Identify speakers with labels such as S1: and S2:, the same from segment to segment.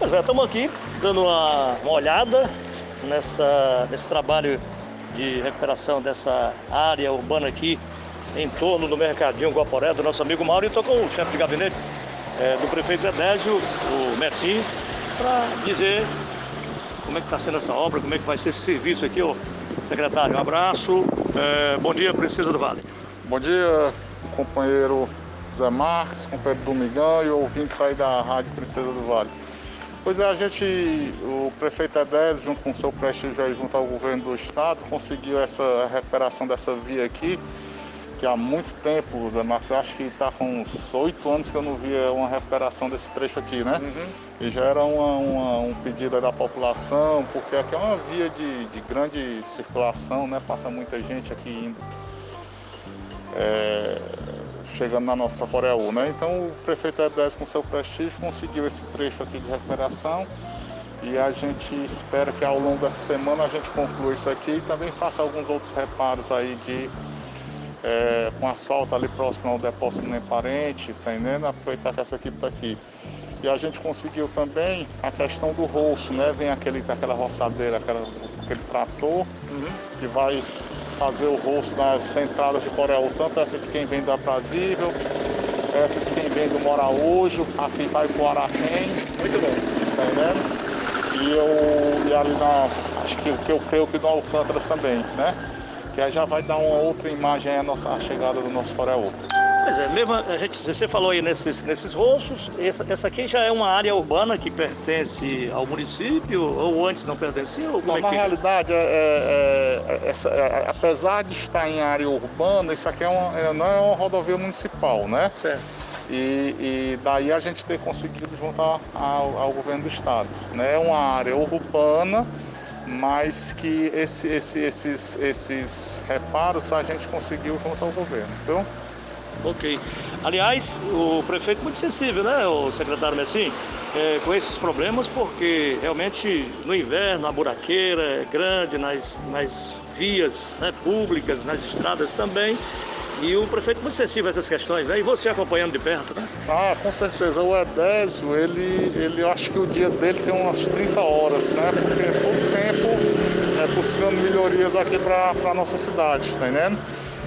S1: Pois é, estamos aqui dando uma, uma olhada nessa, nesse trabalho de recuperação dessa área urbana aqui em torno do Mercadinho Guaporé, do nosso amigo Mauro, e estou com o chefe de gabinete é, do prefeito Edésio, o Messim, para dizer como é que está sendo essa obra, como é que vai ser esse serviço aqui, ô secretário. Um abraço, é, bom dia, Princesa do Vale.
S2: Bom dia, companheiro Zé Marques, companheiro Domingão e ouvinte aí da Rádio Princesa do Vale. Pois é, a gente, o prefeito Edésio, junto com o seu prestígio aí, junto ao governo do estado, conseguiu essa recuperação dessa via aqui, que há muito tempo, Zé Marcos, acho que está com uns oito anos que eu não via uma recuperação desse trecho aqui, né? Uhum. E já era uma, uma, um pedido da população, porque aqui é uma via de, de grande circulação, né? Passa muita gente aqui indo. É, chegando na nossa Coreaú, né? Então o prefeito Edésio com seu prestígio conseguiu esse trecho aqui de recuperação e a gente espera que ao longo dessa semana a gente conclua isso aqui e também faça alguns outros reparos aí de é, com asfalto ali próximo ao depósito do Parente, tá entendendo? Aproveitar que essa equipe está aqui. E a gente conseguiu também a questão do roço, né? Vem aquele, aquela roçadeira, aquela, aquele trator uhum. que vai fazer o rosto das entradas de Coreia, tanto essa de quem vem do Aprazível, essa de quem vem do Moraújo, aqui vai pro Araquém.
S1: Muito bom.
S2: Tá entendendo? E, eu, e ali na. Acho que, que eu creio que no Alcântara também, né? Que aí já vai dar uma outra imagem à nossa a chegada do nosso Coreia.
S1: Pois é, mesmo a gente, você falou aí nesses, nesses roços, essa, essa aqui já é uma área urbana que pertence ao município ou antes não pertencia? Ou
S2: não, é na que... realidade, é, é, é essa, é, apesar de estar em área urbana, isso aqui é uma, é, não é uma rodovia municipal, né?
S1: Certo.
S2: E, e, daí a gente ter conseguido juntar ao, ao, governo do estado. Né? É uma área urbana, mas que esse, esse, esses, esses reparos a gente conseguiu junto ao governo. Então,
S1: Ok. Aliás, o prefeito muito sensível, né, o secretário Messim, é, com esses problemas, porque realmente no inverno a buraqueira é grande nas, nas vias né, públicas, nas estradas também. E o prefeito muito sensível a essas questões, né? E você acompanhando de perto, né?
S2: Ah, com certeza. O Edésio, ele, ele eu acho que o dia dele tem umas 30 horas, né? Porque todo tempo é buscando melhorias aqui para a nossa cidade, tá entendendo?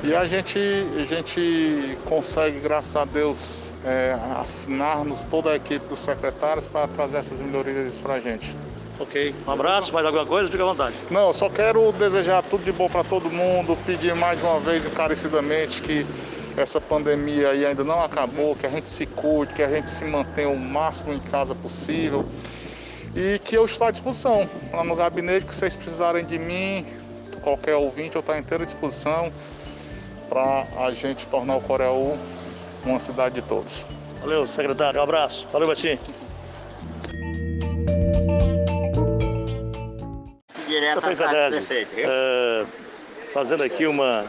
S2: E a gente, a gente consegue, graças a Deus, é, afinarmos toda a equipe dos secretários para trazer essas melhorias para a gente.
S1: Ok, um abraço, mais alguma coisa? Fique à vontade.
S2: Não, só quero desejar tudo de bom para todo mundo, pedir mais uma vez encarecidamente que essa pandemia aí ainda não acabou, que a gente se cuide, que a gente se mantenha o máximo em casa possível e que eu estou à disposição lá no gabinete, que vocês precisarem de mim, qualquer ouvinte, eu estou à inteira disposição para a gente tornar o Coreú uma cidade de todos.
S1: Valeu, secretário. Um abraço. Valeu, Batim. Prefeito é, fazendo aqui uma,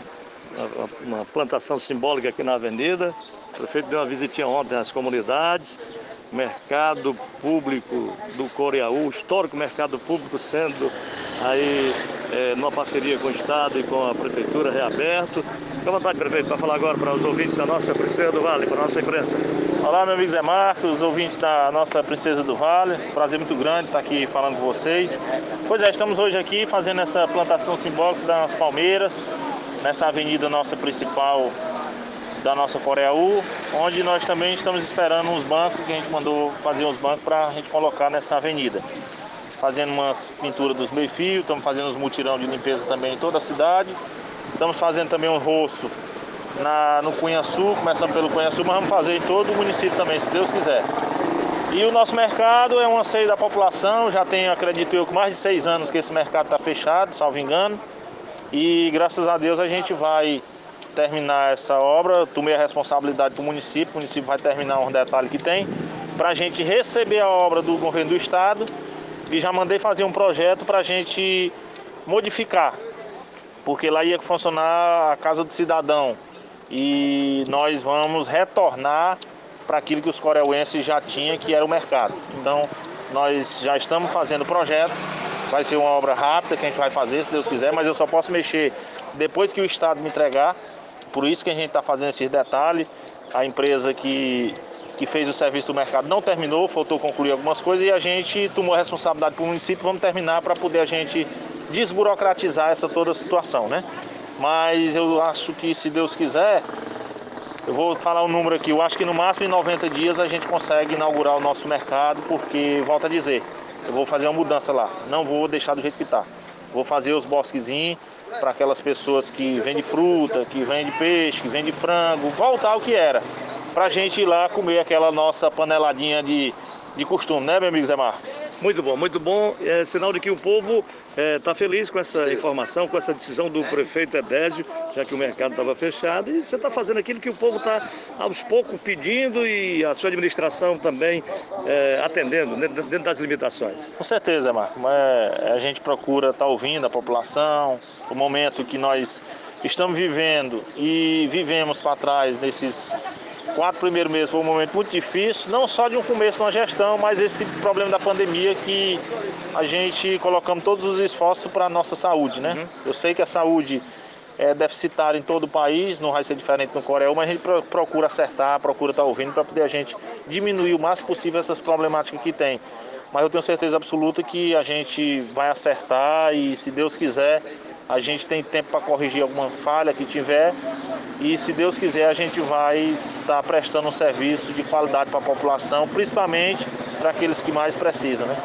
S1: uma, uma plantação simbólica aqui na avenida. O prefeito deu uma visitinha ontem às comunidades, mercado público do Coreaú, histórico mercado público sendo aí é, numa parceria com o Estado e com a Prefeitura reaberto. Fique à vontade, prefeito, para falar agora para os ouvintes da nossa Princesa do Vale, para a nossa imprensa.
S3: Olá, meu amigo Zé Marcos, ouvintes da nossa Princesa do Vale. Prazer muito grande estar aqui falando com vocês. Pois é, estamos hoje aqui fazendo essa plantação simbólica das palmeiras, nessa avenida nossa principal da nossa Coreaú, onde nós também estamos esperando uns bancos, que a gente mandou fazer uns bancos para a gente colocar nessa avenida fazendo umas pinturas dos meio-fio, estamos fazendo uns mutirão de limpeza também em toda a cidade. Estamos fazendo também um roço na, no Cunhaçu, começando pelo Cunhaçu, mas vamos fazer em todo o município também, se Deus quiser. E o nosso mercado é um anseio da população, já tem, acredito eu, mais de seis anos que esse mercado está fechado, salvo engano. E graças a Deus a gente vai terminar essa obra, tomei a responsabilidade do município, o município vai terminar um detalhe que tem, para a gente receber a obra do governo do estado e já mandei fazer um projeto para a gente modificar, porque lá ia funcionar a Casa do Cidadão e nós vamos retornar para aquilo que os coreuenses já tinham, que era o mercado. Então, nós já estamos fazendo o projeto, vai ser uma obra rápida que a gente vai fazer, se Deus quiser, mas eu só posso mexer depois que o Estado me entregar, por isso que a gente está fazendo esses detalhes. A empresa que que fez o serviço do mercado não terminou, faltou concluir algumas coisas e a gente tomou a responsabilidade para o município, vamos terminar para poder a gente desburocratizar essa toda a situação, né? Mas eu acho que se Deus quiser, eu vou falar um número aqui, eu acho que no máximo em 90 dias a gente consegue inaugurar o nosso mercado, porque, volto a dizer, eu vou fazer uma mudança lá, não vou deixar do jeito que está. Vou fazer os bosquezinhos para aquelas pessoas que vendem fruta, que vendem peixe, que vendem frango, voltar ao que era para a gente ir lá comer aquela nossa paneladinha de, de costume, né, meu amigo Zé Marcos?
S1: Muito bom, muito bom. É sinal de que o povo está é, tá feliz com essa informação, com essa decisão do prefeito Edésio, já que o mercado estava fechado. E você está fazendo aquilo que o povo está aos poucos pedindo e a sua administração também é, atendendo, dentro das limitações.
S3: Com certeza, Marco. É, a gente procura estar tá ouvindo a população, o momento que nós estamos vivendo e vivemos para trás nesses quatro primeiros meses foi um momento muito difícil, não só de um começo uma gestão, mas esse problema da pandemia que a gente colocamos todos os esforços para a nossa saúde, né? Uhum. Eu sei que a saúde é deficitária em todo o país, não vai ser diferente no Coreia, mas a gente procura acertar, procura estar tá ouvindo para poder a gente diminuir o máximo possível essas problemáticas que tem. Mas eu tenho certeza absoluta que a gente vai acertar e, se Deus quiser, a gente tem tempo para corrigir alguma falha que tiver e se Deus quiser a gente vai estar tá prestando um serviço de qualidade para a população, principalmente para aqueles que mais precisam, né?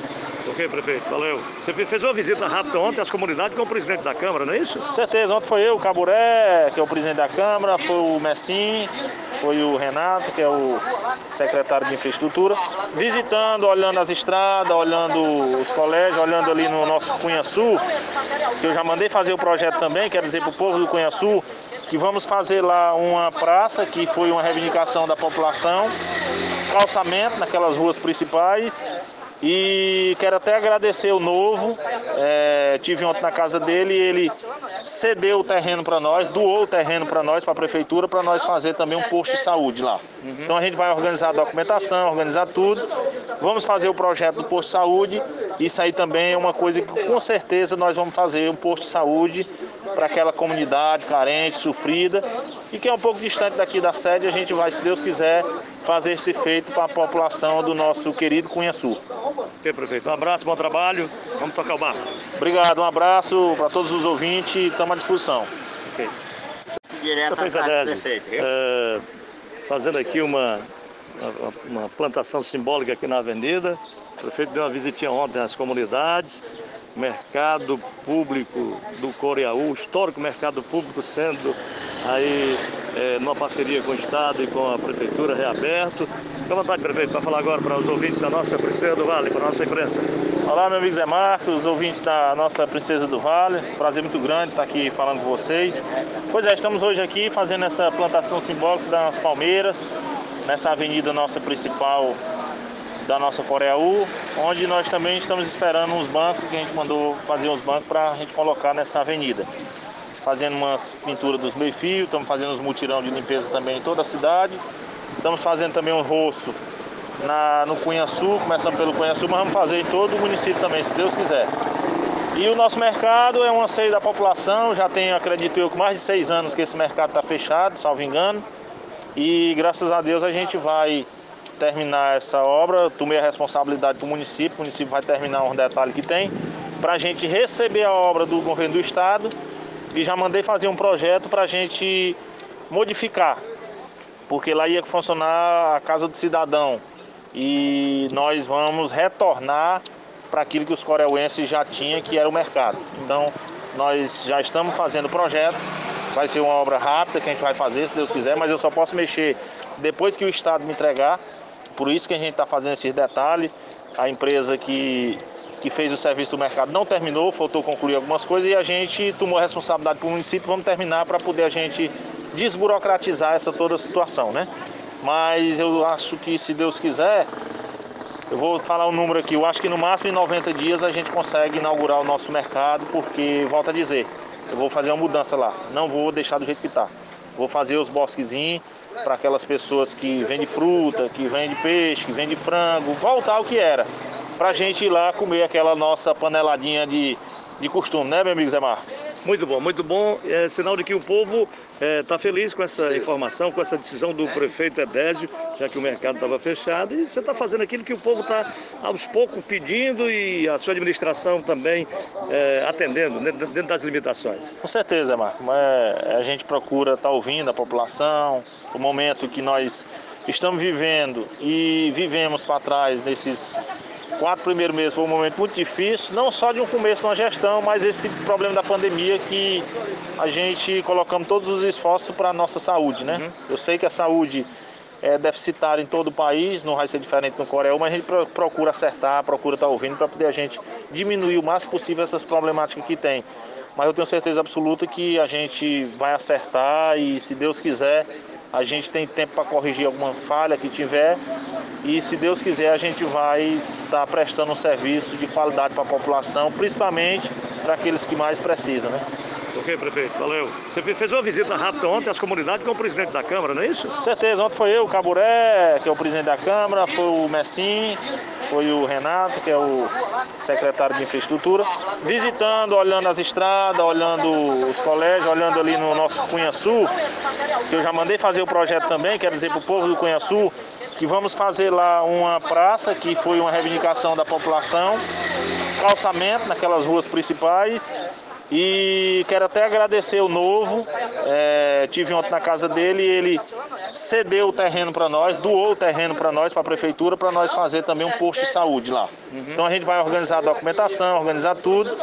S1: Ok, prefeito, valeu. Você fez uma visita rápida ontem às comunidades com o presidente da Câmara, não é isso?
S3: Certeza, ontem foi eu, o Caburé, que é o presidente da Câmara, foi o Messim, foi o Renato, que é o secretário de infraestrutura, visitando, olhando as estradas, olhando os colégios, olhando ali no nosso Cunha Sul, que eu já mandei fazer o projeto também, quero dizer para o povo do Cunha Sul, que vamos fazer lá uma praça, que foi uma reivindicação da população, calçamento naquelas ruas principais, e quero até agradecer o Novo, é, tive ontem na casa dele e ele cedeu o terreno para nós, doou o terreno para nós, para a prefeitura, para nós fazer também um posto de saúde lá. Uhum. Então a gente vai organizar a documentação, organizar tudo, vamos fazer o projeto do posto de saúde, isso aí também é uma coisa que com certeza nós vamos fazer um posto de saúde para aquela comunidade carente, sofrida e que é um pouco distante daqui da sede, a gente vai, se Deus quiser, fazer esse feito para a população do nosso querido Cunha Sul.
S1: Ok, prefeito. Um abraço, bom trabalho. Vamos tocar o barco.
S3: Obrigado, um abraço para todos os ouvintes. Estamos à disposição. Ok.
S1: Direto prefeito, é, fazendo aqui uma, uma, uma plantação simbólica aqui na avenida. O prefeito deu uma visitinha ontem às comunidades mercado público do Coreaú, histórico mercado público sendo aí é, numa parceria com o Estado e com a Prefeitura reaberto. Fique à vontade, prefeito, para falar agora para os ouvintes da nossa Princesa do Vale, para a nossa imprensa.
S3: Olá, meu amigo Zé Marcos, ouvintes da nossa Princesa do Vale. Prazer muito grande estar aqui falando com vocês. Pois é, estamos hoje aqui fazendo essa plantação simbólica das palmeiras, nessa avenida nossa principal da nossa Coreaú, onde nós também estamos esperando uns bancos, que a gente mandou fazer uns bancos para a gente colocar nessa avenida. Fazendo umas pinturas dos meio-fio, estamos fazendo uns mutirão de limpeza também em toda a cidade. Estamos fazendo também um roço na, no Cunha Sul, começando pelo Cunha Sul, mas vamos fazer em todo o município também, se Deus quiser. E o nosso mercado é um anseio da população, já tem, acredito eu, mais de seis anos que esse mercado está fechado, salvo engano. E graças a Deus a gente vai terminar essa obra, tomei a responsabilidade do município, o município vai terminar um detalhe que tem, para a gente receber a obra do governo do estado e já mandei fazer um projeto para a gente modificar, porque lá ia funcionar a Casa do Cidadão e nós vamos retornar para aquilo que os coreuenses já tinham, que era o mercado. Então, nós já estamos fazendo o projeto, vai ser uma obra rápida que a gente vai fazer, se Deus quiser, mas eu só posso mexer depois que o Estado me entregar por isso que a gente está fazendo esses detalhes. A empresa que, que fez o serviço do mercado não terminou, faltou concluir algumas coisas e a gente tomou a responsabilidade para o município, vamos terminar para poder a gente desburocratizar essa toda a situação, né? Mas eu acho que se Deus quiser, eu vou falar um número aqui, eu acho que no máximo em 90 dias a gente consegue inaugurar o nosso mercado, porque, volto a dizer, eu vou fazer uma mudança lá, não vou deixar do jeito que está. Vou fazer os bosquezinhos para aquelas pessoas que vendem fruta, que vendem peixe, que vendem frango, voltar ao que era. Para a gente ir lá comer aquela nossa paneladinha de, de costume, né, meu amigo Zé Marcos?
S1: Muito bom, muito bom. É sinal de que o povo está é, feliz com essa informação, com essa decisão do prefeito Edésio, já que o mercado estava fechado. E você está fazendo aquilo que o povo está aos poucos pedindo e a sua administração também é, atendendo, dentro das limitações.
S3: Com certeza, Marco. É, a gente procura estar tá ouvindo a população, o momento que nós estamos vivendo e vivemos para trás nesses quatro primeiros meses foi um momento muito difícil, não só de um começo na gestão, mas esse problema da pandemia que a gente colocamos todos os esforços para a nossa saúde, né? Uhum. Eu sei que a saúde é deficitária em todo o país, não vai ser diferente no Coreia, mas a gente procura acertar, procura estar tá ouvindo para poder a gente diminuir o máximo possível essas problemáticas que tem. Mas eu tenho certeza absoluta que a gente vai acertar e, se Deus quiser, a gente tem tempo para corrigir alguma falha que tiver e se Deus quiser a gente vai estar tá prestando um serviço de qualidade para a população, principalmente para aqueles que mais precisam, né?
S1: Ok, prefeito, valeu. Você fez uma visita rápida ontem às comunidades com o presidente da Câmara, não é isso?
S3: Certeza, ontem foi eu, o Caburé, que é o presidente da Câmara, foi o Messim, foi o Renato, que é o secretário de infraestrutura, visitando, olhando as estradas, olhando os colégios, olhando ali no nosso Cunha Sul, que eu já mandei fazer o projeto também, quero dizer para o povo do Cunha Sul que vamos fazer lá uma praça que foi uma reivindicação da população, calçamento naquelas ruas principais e quero até agradecer o novo. É, tive ontem na casa dele e ele cedeu o terreno para nós, doou o terreno para nós, para a prefeitura, para nós fazer também um posto de saúde lá. Uhum. Então a gente vai organizar a documentação, organizar tudo.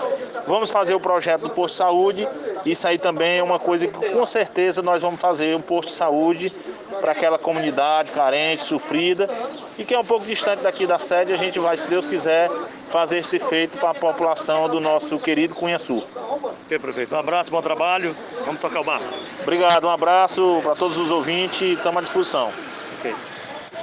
S3: Vamos fazer o projeto do posto de saúde. Isso aí também é uma coisa que com certeza nós vamos fazer um posto de saúde para aquela comunidade carente, sofrida e que é um pouco distante daqui da sede. A gente vai, se Deus quiser, fazer esse feito para a população do nosso querido Cunha Sul.
S1: Ok, prefeito. Um abraço, bom trabalho. Vamos tocar o barco.
S3: Obrigado, um abraço para todos os ouvintes. Estamos à disposição. Ok.